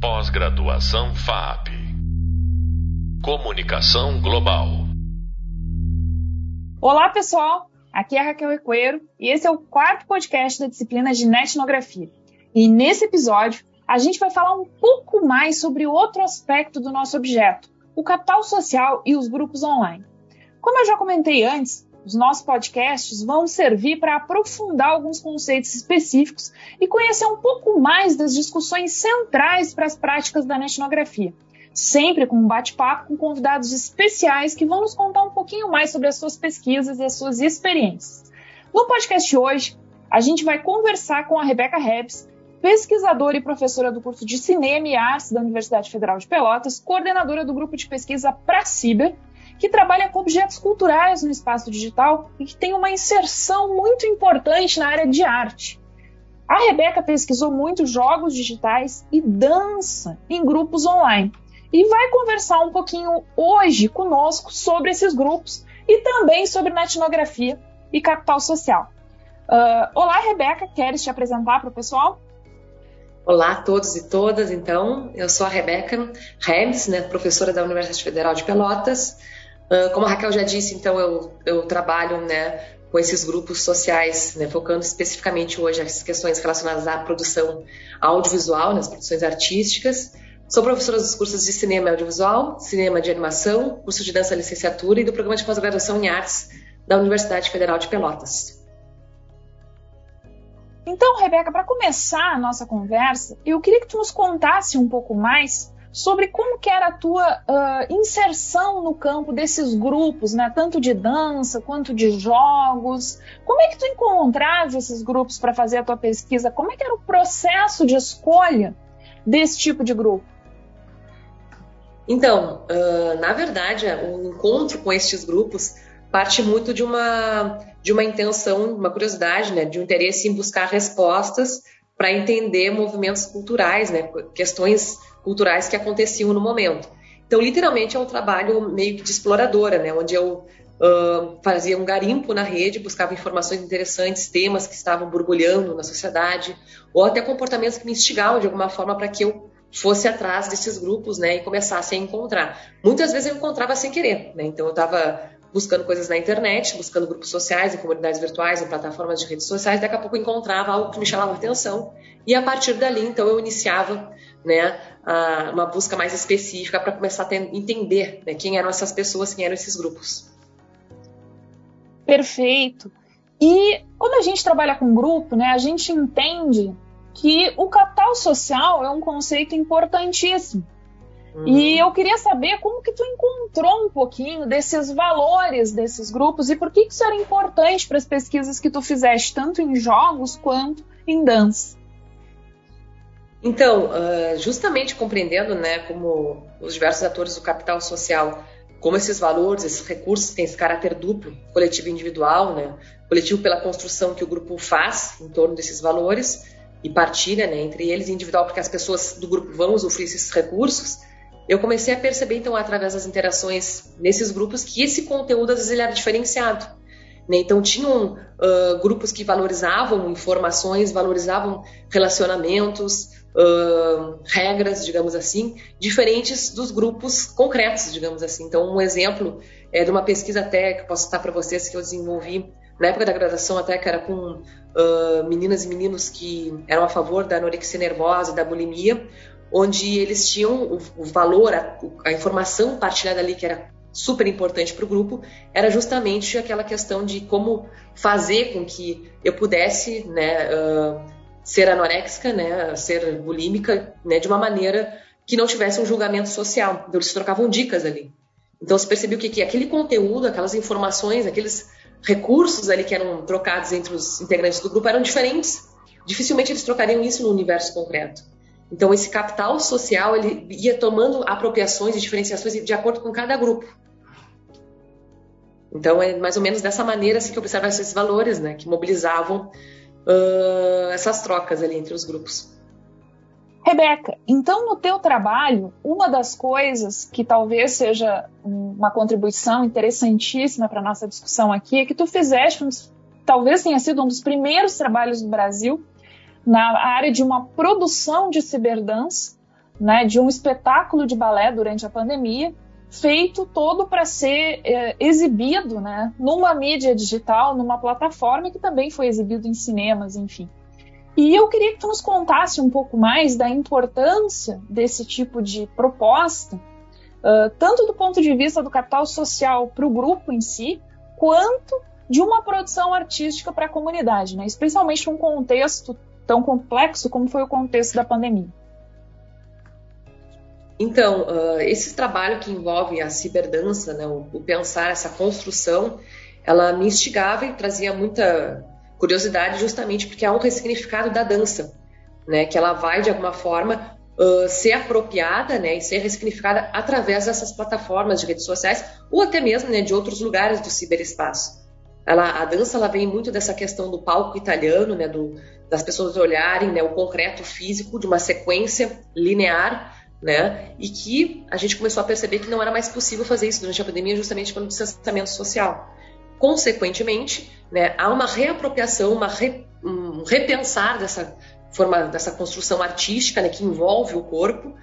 Pós-graduação FAP. Comunicação Global. Olá, pessoal. Aqui é Raquel Equeiro e esse é o quarto podcast da disciplina de etnografia. E nesse episódio, a gente vai falar um pouco mais sobre outro aspecto do nosso objeto, o capital social e os grupos online. Como eu já comentei antes, os nossos podcasts vão servir para aprofundar alguns conceitos específicos e conhecer um pouco mais das discussões centrais para as práticas da etnografia. Sempre com um bate-papo com convidados especiais que vão nos contar um pouquinho mais sobre as suas pesquisas e as suas experiências. No podcast hoje, a gente vai conversar com a Rebeca Rebs, pesquisadora e professora do curso de Cinema e Artes da Universidade Federal de Pelotas, coordenadora do grupo de pesquisa Praciber, que trabalha com objetos culturais no espaço digital e que tem uma inserção muito importante na área de arte. A Rebeca pesquisou muitos jogos digitais e dança em grupos online e vai conversar um pouquinho hoje conosco sobre esses grupos e também sobre etnografia e capital social. Uh, olá, Rebeca, queres te apresentar para o pessoal? Olá a todos e todas, então, eu sou a Rebeca Rebs, né, professora da Universidade Federal de Pelotas, como a Raquel já disse, então eu, eu trabalho né, com esses grupos sociais, né, focando especificamente hoje as questões relacionadas à produção audiovisual, nas produções artísticas. Sou professora dos cursos de cinema e audiovisual, cinema de animação, curso de dança licenciatura e do programa de pós-graduação em artes da Universidade Federal de Pelotas. Então, Rebeca, para começar a nossa conversa, eu queria que tu nos contasse um pouco mais sobre como que era a tua uh, inserção no campo desses grupos, né? tanto de dança quanto de jogos. Como é que tu encontrava esses grupos para fazer a tua pesquisa? Como é que era o processo de escolha desse tipo de grupo? Então, uh, na verdade, o encontro com estes grupos parte muito de uma, de uma intenção, uma curiosidade, né? de um interesse em buscar respostas para entender movimentos culturais, né? questões culturais que aconteciam no momento. Então, literalmente, é um trabalho meio que de exploradora, né? onde eu uh, fazia um garimpo na rede, buscava informações interessantes, temas que estavam borbulhando na sociedade, ou até comportamentos que me instigavam de alguma forma para que eu fosse atrás desses grupos né, e começasse a encontrar. Muitas vezes eu encontrava sem querer, né? então eu estava buscando coisas na internet, buscando grupos sociais, em comunidades virtuais, em plataformas de redes sociais, daqui a pouco eu encontrava algo que me chamava atenção e a partir dali, então, eu iniciava né, uma busca mais específica para começar a entender né, quem eram essas pessoas, quem eram esses grupos. Perfeito. E quando a gente trabalha com grupo, né, a gente entende que o capital social é um conceito importantíssimo. Uhum. E eu queria saber como que tu encontrou um pouquinho desses valores desses grupos e por que, que isso era importante para as pesquisas que tu fizeste, tanto em jogos quanto em dança. Então, uh, justamente compreendendo, né, como os diversos atores do capital social, como esses valores, esses recursos têm esse caráter duplo, coletivo e individual, né, coletivo pela construção que o grupo faz em torno desses valores e partilha, né, entre eles, e individual porque as pessoas do grupo vão usufruir esses recursos, eu comecei a perceber, então, através das interações nesses grupos, que esse conteúdo, às vezes, ele era diferenciado. Né? Então, tinham uh, grupos que valorizavam informações, valorizavam relacionamentos, uh, regras, digamos assim, diferentes dos grupos concretos, digamos assim. Então, um exemplo é de uma pesquisa até que posso citar para vocês que eu desenvolvi na época da graduação, até que era com uh, meninas e meninos que eram a favor da anorexia nervosa da bulimia, onde eles tinham o, o valor, a, a informação partilhada ali que era super importante para o grupo era justamente aquela questão de como fazer com que eu pudesse né, uh, ser anoréxica, né, ser bulímica, né, de uma maneira que não tivesse um julgamento social. Então eles trocavam dicas ali. Então se percebeu que, que aquele conteúdo, aquelas informações, aqueles recursos ali que eram trocados entre os integrantes do grupo eram diferentes. Dificilmente eles trocariam isso no universo concreto. Então esse capital social ele ia tomando apropriações e diferenciações de acordo com cada grupo. Então é mais ou menos dessa maneira assim, que eu esses valores, né, que mobilizavam uh, essas trocas ali entre os grupos. Rebeca, então no teu trabalho, uma das coisas que talvez seja uma contribuição interessantíssima para nossa discussão aqui é que tu fizeste, talvez tenha sido um dos primeiros trabalhos do Brasil na área de uma produção de ciberdance né, de um espetáculo de balé durante a pandemia, feito todo para ser é, exibido né, numa mídia digital, numa plataforma que também foi exibido em cinemas, enfim. E eu queria que tu nos contasse um pouco mais da importância desse tipo de proposta, uh, tanto do ponto de vista do capital social para o grupo em si, quanto de uma produção artística para a comunidade, né? especialmente num contexto tão complexo como foi o contexto da pandemia. Então, uh, esse trabalho que envolve a ciberdança, né, o, o, pensar essa construção, ela me instigava e trazia muita curiosidade justamente porque há um ressignificado da dança, né, que ela vai, de alguma forma, uh, ser apropriada né, e ser ressignificada através dessas plataformas de redes sociais ou até mesmo né, de outros lugares do ciberespaço. Ela, a dança ela vem muito dessa questão do palco italiano, né, do, das pessoas olharem né, o concreto físico de uma sequência linear né? E que a gente começou a perceber que não era mais possível fazer isso durante a pandemia, justamente pelo distanciamento social. Consequentemente, né, há uma reapropriação, uma re, um repensar dessa forma, dessa construção artística, né, que envolve o corpo,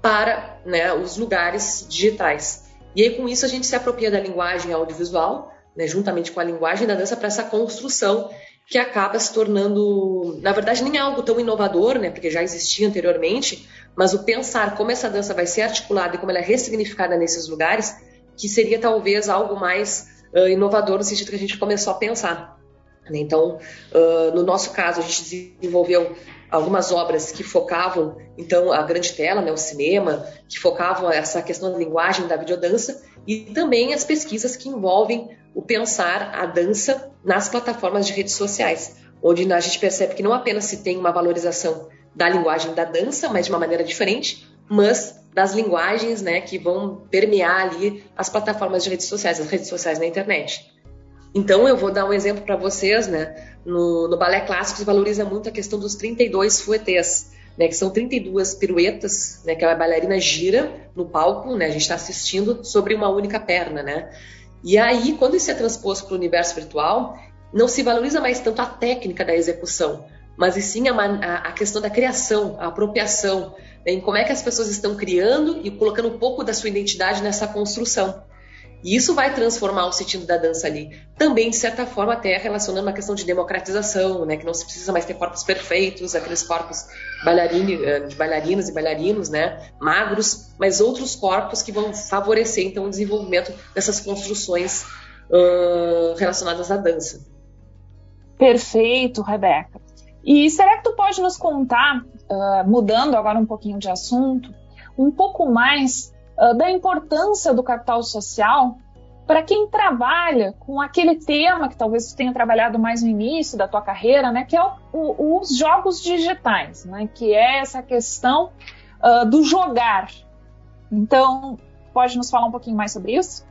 para né, os lugares digitais. E aí, com isso, a gente se apropria da linguagem audiovisual, né, juntamente com a linguagem da dança, para essa construção que acaba se tornando, na verdade, nem algo tão inovador, né, porque já existia anteriormente, mas o pensar como essa dança vai ser articulada e como ela é ressignificada nesses lugares, que seria talvez algo mais uh, inovador no sentido que a gente começou a pensar. Né. Então, uh, no nosso caso, a gente desenvolveu algumas obras que focavam, então, a grande tela, né, o cinema, que focavam essa questão da linguagem da videodança, e também as pesquisas que envolvem o pensar a dança nas plataformas de redes sociais, onde a gente percebe que não apenas se tem uma valorização da linguagem da dança, mas de uma maneira diferente, mas das linguagens né, que vão permear ali as plataformas de redes sociais, as redes sociais na internet. Então, eu vou dar um exemplo para vocês, né? No, no, balé clássico se valoriza muito a questão dos 32 fouettes, né? Que são 32 piruetas, né? Que a bailarina gira no palco, né? A gente está assistindo sobre uma única perna, né? E aí, quando isso é transposto para o universo virtual, não se valoriza mais tanto a técnica da execução, mas e sim a, a, questão da criação, a apropriação, né, em como é que as pessoas estão criando e colocando um pouco da sua identidade nessa construção. E isso vai transformar o sentido da dança ali. Também, de certa forma, até relacionando a questão de democratização, né? Que não se precisa mais ter corpos perfeitos, aqueles corpos eh, de bailarinas e bailarinos, né? Magros, mas outros corpos que vão favorecer, então, o desenvolvimento dessas construções uh, relacionadas à dança. Perfeito, Rebeca. E será que tu pode nos contar, uh, mudando agora um pouquinho de assunto, um pouco mais uh, da importância do capital social para quem trabalha com aquele tema que talvez tu tenha trabalhado mais no início da tua carreira, né, que é o, o, os jogos digitais, né, que é essa questão uh, do jogar. Então, pode nos falar um pouquinho mais sobre isso?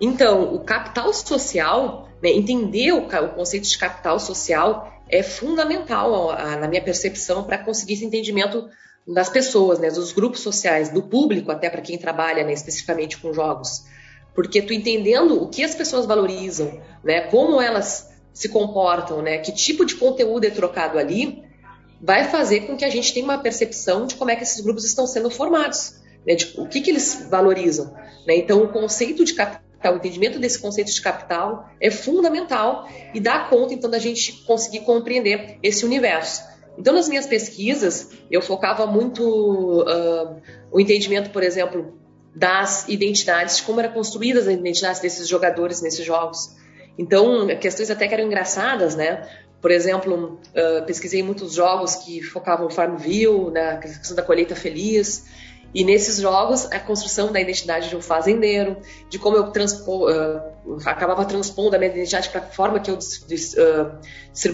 Então, o capital social, né, entender o, o, conceito de capital social é fundamental, a, na minha percepção, para conseguir esse entendimento das pessoas, né, dos grupos sociais, do público, até para quem trabalha né, especificamente com jogos. Porque tu entendendo o que as pessoas valorizam, né, como elas se comportam, né, que tipo de conteúdo é trocado ali, vai fazer com que a gente tenha uma percepção de como é que esses grupos estão sendo formados, né, de o que, que eles valorizam. Né? Então, o conceito de capital, o entendimento desse conceito de capital é fundamental e dá conta, então, da gente conseguir compreender esse universo. Então, nas minhas pesquisas, eu focava muito uh, o entendimento, por exemplo, das identidades, de como eram construídas as identidades desses jogadores nesses jogos. Então, questões até que eram engraçadas, né? Por exemplo, uh, pesquisei muitos jogos que focavam Farmville, na questão da colheita feliz, e nesses jogos, a construção da identidade de um fazendeiro, de como eu transpo, uh, acabava transpondo a minha identidade para a forma que eu uh, os,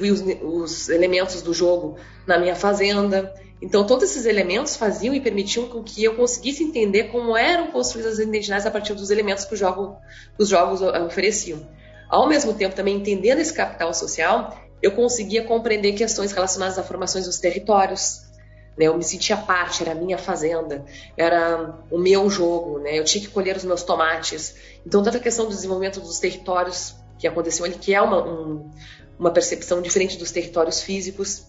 os, elementos do jogo na minha fazenda. Então, todos esses elementos faziam e permitiam com que eu conseguisse entender como eram construídas as identidades a partir dos elementos que, jogo, os jogos ofereciam. Ao mesmo tempo, também entendendo esse capital social, eu conseguia compreender questões relacionadas a formações dos territórios, né? Eu me sentia parte, era a minha fazenda, era o meu jogo, né? Eu tinha que colher os meus tomates. Então toda a questão do desenvolvimento dos territórios que aconteceu ali, que é uma, um, uma percepção diferente dos territórios físicos,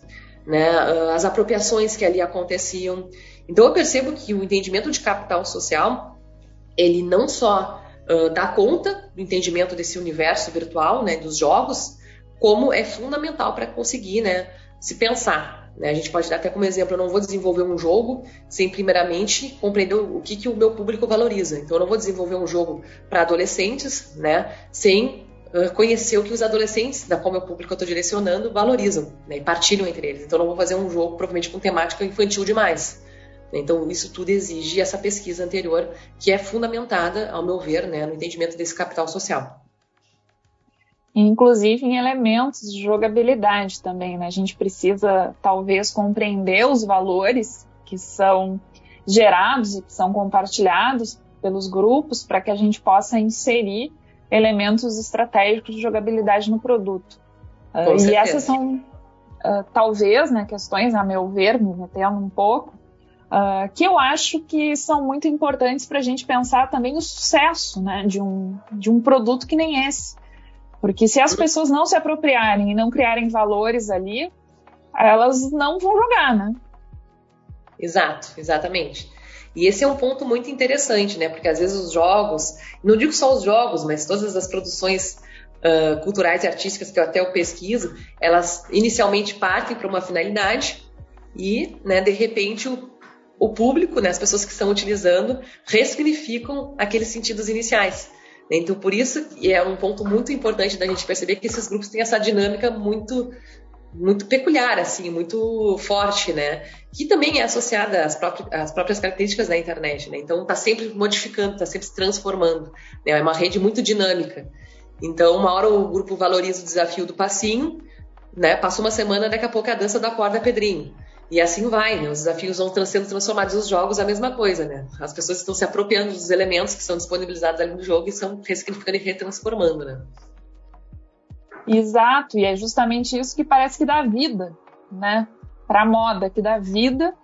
né, ah, as apropriações que ali aconteciam. Então eu percebo que o entendimento de capital social, ele não só uh, dá conta do entendimento desse universo virtual, né, dos jogos, como é fundamental para conseguir, né, se pensar. Né? A gente pode dar até como exemplo, eu não vou desenvolver um jogo sem primeiramente compreender o que, que o meu público valoriza. Então eu não vou desenvolver um jogo para adolescentes, né, sem conhecer o que os adolescentes, da qual meu público eu estou direcionando, valorizam né, e partilham entre eles. Então, não vou fazer um jogo provavelmente com temática infantil demais. Então, isso tudo exige essa pesquisa anterior, que é fundamentada, ao meu ver, né, no entendimento desse capital social. Inclusive em elementos de jogabilidade também. Né? A gente precisa, talvez, compreender os valores que são gerados e que são compartilhados pelos grupos para que a gente possa inserir elementos estratégicos de jogabilidade no produto. Uh, e essas são, uh, talvez, né, questões, a meu ver, me metendo um pouco, uh, que eu acho que são muito importantes para a gente pensar também o sucesso né, de, um, de um produto que nem esse. Porque se as pessoas não se apropriarem e não criarem valores ali, elas não vão jogar, né? Exato, exatamente. E esse é um ponto muito interessante, né? Porque às vezes os jogos, não digo só os jogos, mas todas as produções uh, culturais e artísticas que eu até eu pesquiso, elas inicialmente partem para uma finalidade e, né, de repente, o, o público, né, as pessoas que estão utilizando, ressignificam aqueles sentidos iniciais. Então, por isso, é um ponto muito importante da gente perceber que esses grupos têm essa dinâmica muito muito peculiar, assim, muito forte, né? Que também é associada às, próprias, às próprias características da internet, né? Então está sempre modificando, está sempre se transformando. Né? É uma rede muito dinâmica. Então, uma hora o grupo valoriza o desafio do passinho, né? Passa uma semana, daqui a pouco é a dança da corda Pedrinho. E assim vai, né? Os desafios vão sendo transformados os jogos a mesma coisa, né? As pessoas estão se apropriando dos elementos que são disponibilizados ali no jogo e estão ressignificando e retransformando, né? Exato, e é justamente isso que parece que dá vida, né? Para a moda, que dá vida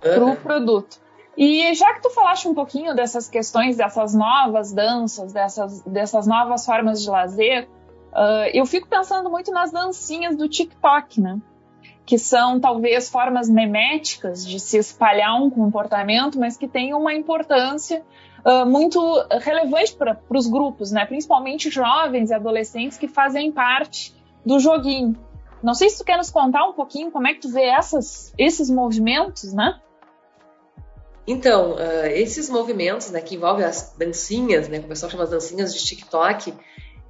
para o produto. E já que tu falaste um pouquinho dessas questões, dessas novas danças, dessas, dessas novas formas de lazer, uh, eu fico pensando muito nas dancinhas do TikTok, né? Que são talvez formas meméticas de se espalhar um comportamento, mas que têm uma importância uh, muito relevante para os grupos, né? principalmente jovens e adolescentes que fazem parte do joguinho. Não sei se tu quer nos contar um pouquinho como é que tu vê essas, esses movimentos, né? Então, uh, esses movimentos né, que envolvem as dancinhas, né, como o pessoal chama as dancinhas de TikTok,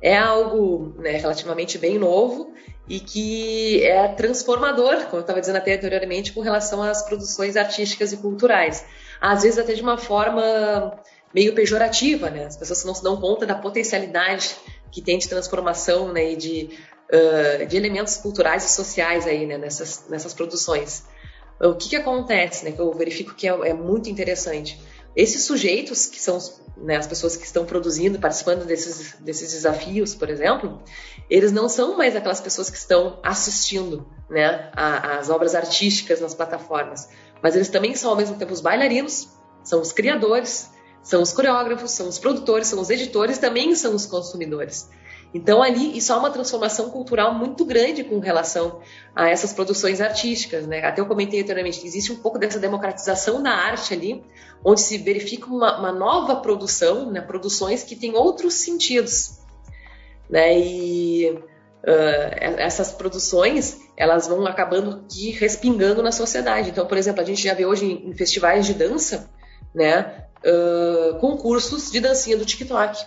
é algo né, relativamente bem novo e que é transformador, como eu estava dizendo até anteriormente, com relação às produções artísticas e culturais. Às vezes até de uma forma meio pejorativa, né? As pessoas não se dão conta da potencialidade que tem de transformação, né? E de, uh, de elementos culturais e sociais aí, né? Nessas, nessas produções. O que, que acontece, né? Que eu verifico que é, é muito interessante. Esses sujeitos, que são né, as pessoas que estão produzindo, participando desses, desses desafios, por exemplo, eles não são mais aquelas pessoas que estão assistindo né, às obras artísticas nas plataformas, mas eles também são, ao mesmo tempo, os bailarinos, são os criadores, são os coreógrafos, são os produtores, são os editores, também são os consumidores. Então ali isso há uma transformação cultural muito grande com relação a essas produções artísticas, né? Até eu comentei anteriormente existe um pouco dessa democratização da arte ali, onde se verifica uma, uma nova produção, né? Produções que têm outros sentidos, né? E uh, essas produções elas vão acabando que respingando na sociedade. Então, por exemplo, a gente já vê hoje em festivais de dança, né? uh, concursos de dancinha do TikTok.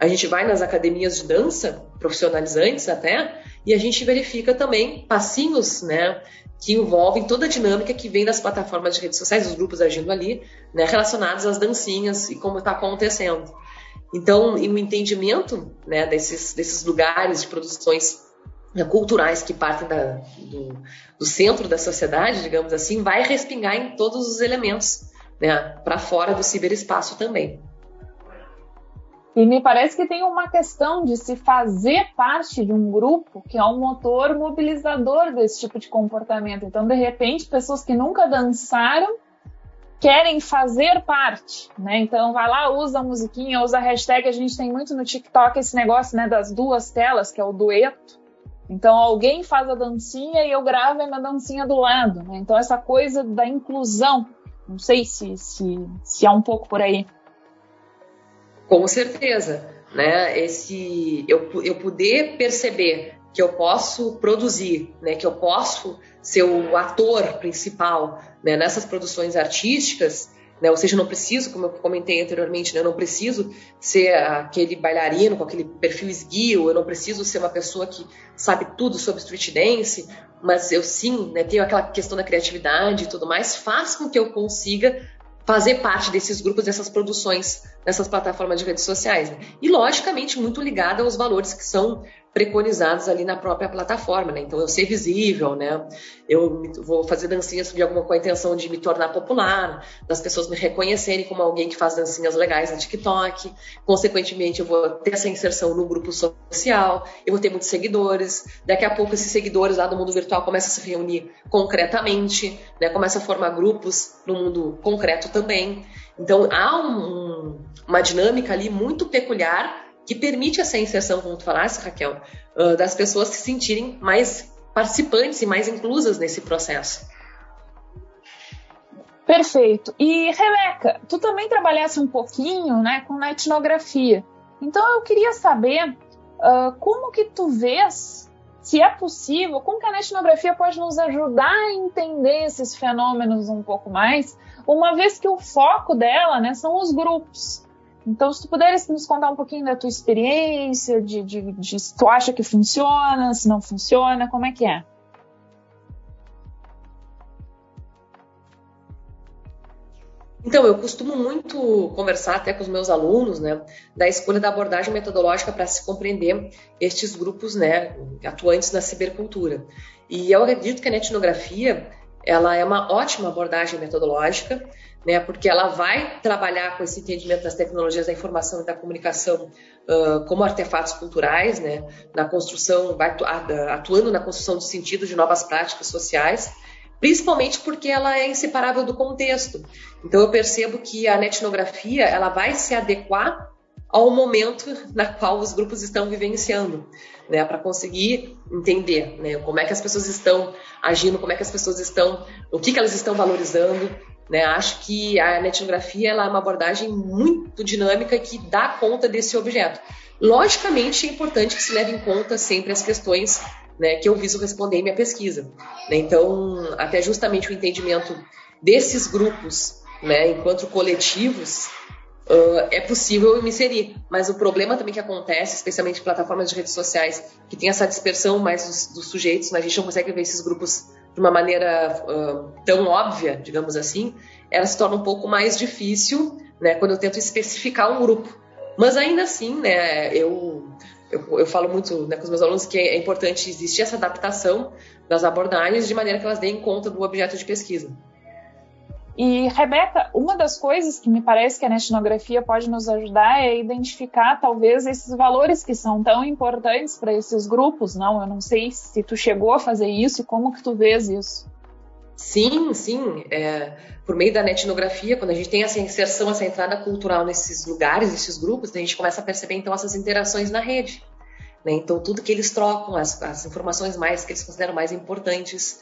A gente vai nas academias de dança, profissionalizantes até, e a gente verifica também passinhos, né, que envolvem toda a dinâmica que vem das plataformas de redes sociais, os grupos agindo ali, né, relacionados às dancinhas e como está acontecendo. Então, o entendimento né, desses, desses lugares de produções né, culturais que partem da, do, do centro da sociedade, digamos assim, vai respingar em todos os elementos né, para fora do ciberespaço também. E me parece que tem uma questão de se fazer parte de um grupo que é um motor mobilizador desse tipo de comportamento. Então, de repente, pessoas que nunca dançaram querem fazer parte, né? Então, vai lá, usa a musiquinha, usa a hashtag. A gente tem muito no TikTok esse negócio, né, das duas telas, que é o dueto. Então alguém faz a dancinha e eu gravo a minha dancinha do lado. Né? Então essa coisa da inclusão, não sei se, se, se há um pouco por aí. Com certeza, né? Esse eu, eu poder perceber que eu posso produzir, né? Que eu posso ser o ator principal né? nessas produções artísticas né? Ou seja, não preciso, como eu comentei anteriormente, né? eu não preciso ser aquele bailarino com aquele perfil esguio, eu não preciso ser uma pessoa que sabe tudo sobre street dance, mas eu sim né, tenho aquela questão da criatividade e tudo mais, faz com que eu consiga fazer parte desses grupos, dessas produções, nessas plataformas de redes sociais. Né? E, logicamente, muito ligada aos valores que são preconizados ali na própria plataforma, né? Então eu ser visível, né? Eu vou fazer dancinhas de alguma com a intenção de me tornar popular, das pessoas me reconhecerem como alguém que faz dancinhas legais no TikTok. Consequentemente, eu vou ter essa inserção no grupo social, eu vou ter muitos seguidores. Daqui a pouco esses seguidores lá do mundo virtual começam a se reunir concretamente, né? Começam a formar grupos no mundo concreto também. Então há um, uma dinâmica ali muito peculiar que permite essa inserção, como tu falaste, Raquel, uh, das pessoas se sentirem mais participantes e mais inclusas nesse processo. Perfeito. E Rebeca, tu também trabalhasse um pouquinho, né, com a etnografia. Então eu queria saber uh, como que tu vês, se é possível, como que a etnografia pode nos ajudar a entender esses fenômenos um pouco mais, uma vez que o foco dela, né, são os grupos. Então, se tu puderes nos contar um pouquinho da tua experiência, de, de, de se tu acha que funciona, se não funciona, como é que é? Então, eu costumo muito conversar até com os meus alunos, né, da escolha da abordagem metodológica para se compreender estes grupos, né, atuantes na cibercultura. E eu acredito que a etnografia, ela é uma ótima abordagem metodológica, né, porque ela vai trabalhar com esse entendimento das tecnologias da informação e da comunicação uh, como artefatos culturais, né, na construção, vai atuando na construção do sentido de novas práticas sociais, principalmente porque ela é inseparável do contexto. Então eu percebo que a etnografia ela vai se adequar ao momento na qual os grupos estão vivenciando, né, para conseguir entender, né, como é que as pessoas estão agindo, como é que as pessoas estão, o que, que elas estão valorizando, né? Acho que a etnografia é uma abordagem muito dinâmica que dá conta desse objeto. Logicamente, é importante que se leve em conta sempre as questões né, que eu viso responder em minha pesquisa. Né? Então, até justamente o entendimento desses grupos, né, enquanto coletivos, uh, é possível me inserir. Mas o problema também que acontece, especialmente em plataformas de redes sociais, que tem essa dispersão mais dos, dos sujeitos, né, a gente não consegue ver esses grupos de uma maneira uh, tão óbvia, digamos assim, ela se torna um pouco mais difícil, né, quando eu tento especificar um grupo. Mas ainda assim, né, eu, eu, eu falo muito né, com os meus alunos que é importante existir essa adaptação das abordagens de maneira que elas deem conta do objeto de pesquisa. E, Rebeca, uma das coisas que me parece que a etnografia pode nos ajudar é identificar, talvez, esses valores que são tão importantes para esses grupos, não? Eu não sei se tu chegou a fazer isso e como que tu vês isso. Sim, sim. É, por meio da etnografia, quando a gente tem essa inserção, essa entrada cultural nesses lugares, nesses grupos, a gente começa a perceber, então, essas interações na rede. Né? Então, tudo que eles trocam, as, as informações mais que eles consideram mais importantes,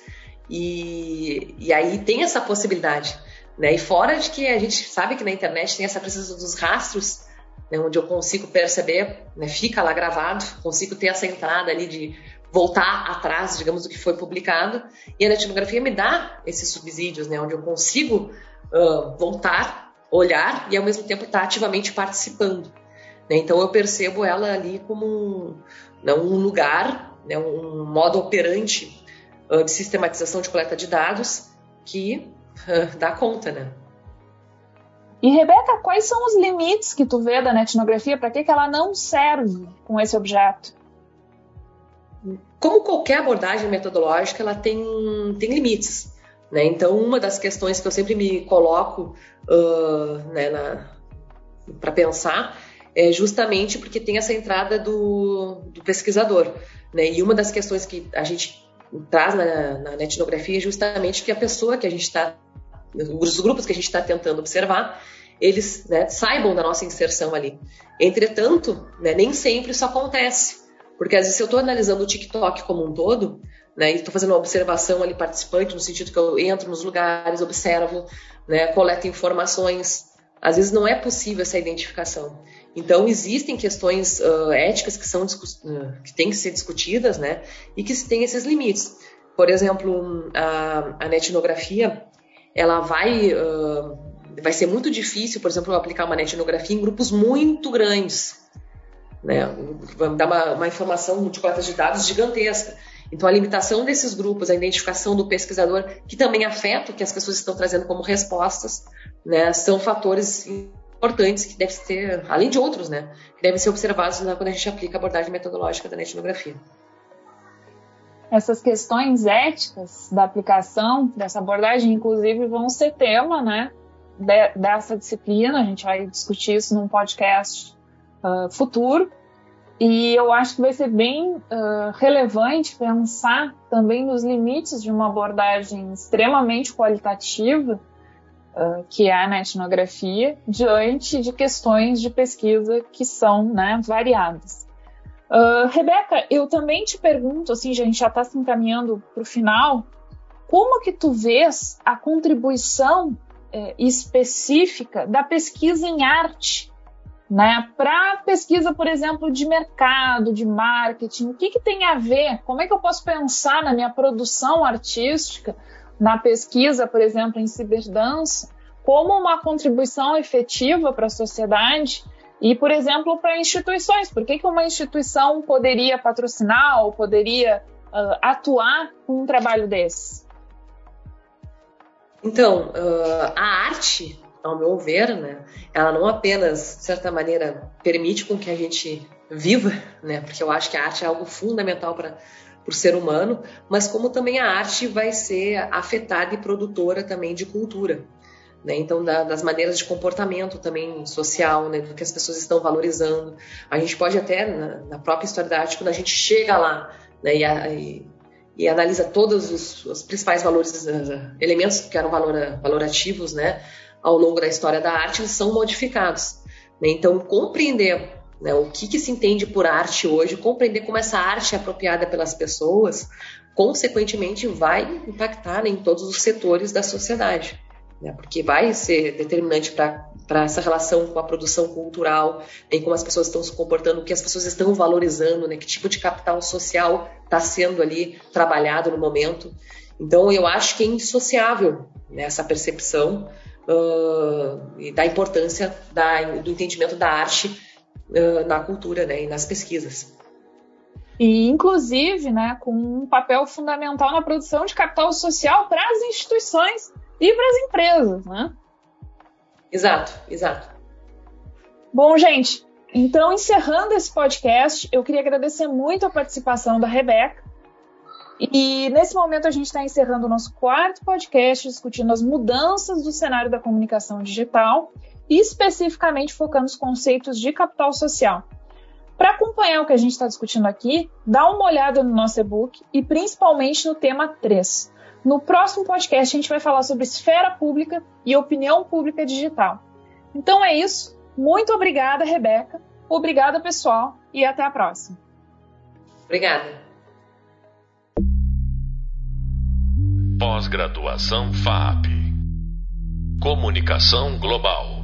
e, e aí tem essa possibilidade. Né? E fora de que a gente sabe que na internet tem essa presença dos rastros, né, onde eu consigo perceber, né, fica lá gravado, consigo ter essa entrada ali de voltar atrás, digamos, do que foi publicado. E a etnografia me dá esses subsídios, né, onde eu consigo uh, voltar, olhar e ao mesmo tempo estar ativamente participando. Né? Então eu percebo ela ali como um, né, um lugar, né, um modo operante uh, de sistematização de coleta de dados que uh, dá conta, né? E Rebeca, quais são os limites que tu vê da etnografia? Para que, que ela não serve com esse objeto? Como qualquer abordagem metodológica, ela tem, tem limites. Né? Então, uma das questões que eu sempre me coloco uh, né, para pensar é justamente porque tem essa entrada do, do pesquisador. Né? E uma das questões que a gente traz na, na etnografia é justamente que a pessoa que a gente está, os grupos que a gente está tentando observar, eles né, saibam da nossa inserção ali. Entretanto, né, nem sempre isso acontece. Porque às vezes se eu estou analisando o TikTok como um todo, né, e estou fazendo uma observação ali participante, no sentido que eu entro nos lugares, observo, né, coleto informações, às vezes não é possível essa identificação. Então existem questões uh, éticas que são que têm que ser discutidas, né, e que têm esses limites. Por exemplo, a, a ela vai uh, vai ser muito difícil, por exemplo, aplicar uma netnografia em grupos muito grandes, né? Vai dar uma, uma informação de coleta de dados gigantesca. Então, a limitação desses grupos, a identificação do pesquisador, que também afeta o que as pessoas estão trazendo como respostas, né, são fatores importantes que devem ser, além de outros, né, que devem ser observados quando a gente aplica a abordagem metodológica da etnografia. Essas questões éticas da aplicação dessa abordagem, inclusive, vão ser tema né, de, dessa disciplina. A gente vai discutir isso num podcast uh, futuro. E eu acho que vai ser bem uh, relevante pensar também nos limites de uma abordagem extremamente qualitativa, uh, que é a etnografia, diante de questões de pesquisa que são né, variadas. Uh, Rebeca, eu também te pergunto, assim, a gente já está se encaminhando para o final, como que tu vês a contribuição eh, específica da pesquisa em arte né? Para pesquisa, por exemplo, de mercado, de marketing, o que, que tem a ver? Como é que eu posso pensar na minha produção artística, na pesquisa, por exemplo, em ciberdança, como uma contribuição efetiva para a sociedade e, por exemplo, para instituições? Por que, que uma instituição poderia patrocinar ou poderia uh, atuar com um trabalho desse? Então, uh, a arte ao meu ver, né, ela não apenas, de certa maneira, permite com que a gente viva, né, porque eu acho que a arte é algo fundamental para o ser humano, mas como também a arte vai ser afetada e produtora também de cultura. Né? Então, da, das maneiras de comportamento também social, né? do que as pessoas estão valorizando. A gente pode até, na, na própria história da arte, quando a gente chega lá né? e, a, e, e, analisa todos os, os principais valores, uh, elementos que eram valor, valorativos, né? ao longo da história da arte, eles são modificados. Né? Então, compreender né, o que, que, se entende por arte hoje, compreender como essa arte é apropriada pelas pessoas, consequentemente vai impactar né, em todos os setores da sociedade. Né, porque vai ser determinante para essa relação com a produção cultural, em como as pessoas estão se comportando, o que as pessoas estão valorizando, né, que tipo de capital social está sendo ali trabalhado no momento. Então, eu acho que é indissociável né, essa percepção uh, e da importância da, do entendimento da arte uh, na cultura né, e nas pesquisas. E, inclusive, né, com um papel fundamental na produção de capital social para as instituições e para as empresas. Né? Exato, exato. Bom, gente, então encerrando esse podcast, eu queria agradecer muito a participação da Rebeca e nesse momento a gente está encerrando o nosso quarto podcast discutindo as mudanças do cenário da comunicação digital especificamente focando os conceitos de capital social. Para acompanhar o que a gente está discutindo aqui, dá uma olhada no nosso e-book e principalmente no tema 3. No próximo podcast a gente vai falar sobre esfera pública e opinião pública digital. Então é isso. Muito obrigada, Rebeca. Obrigada, pessoal, e até a próxima. Obrigada. Pós-graduação FAP. Comunicação Global.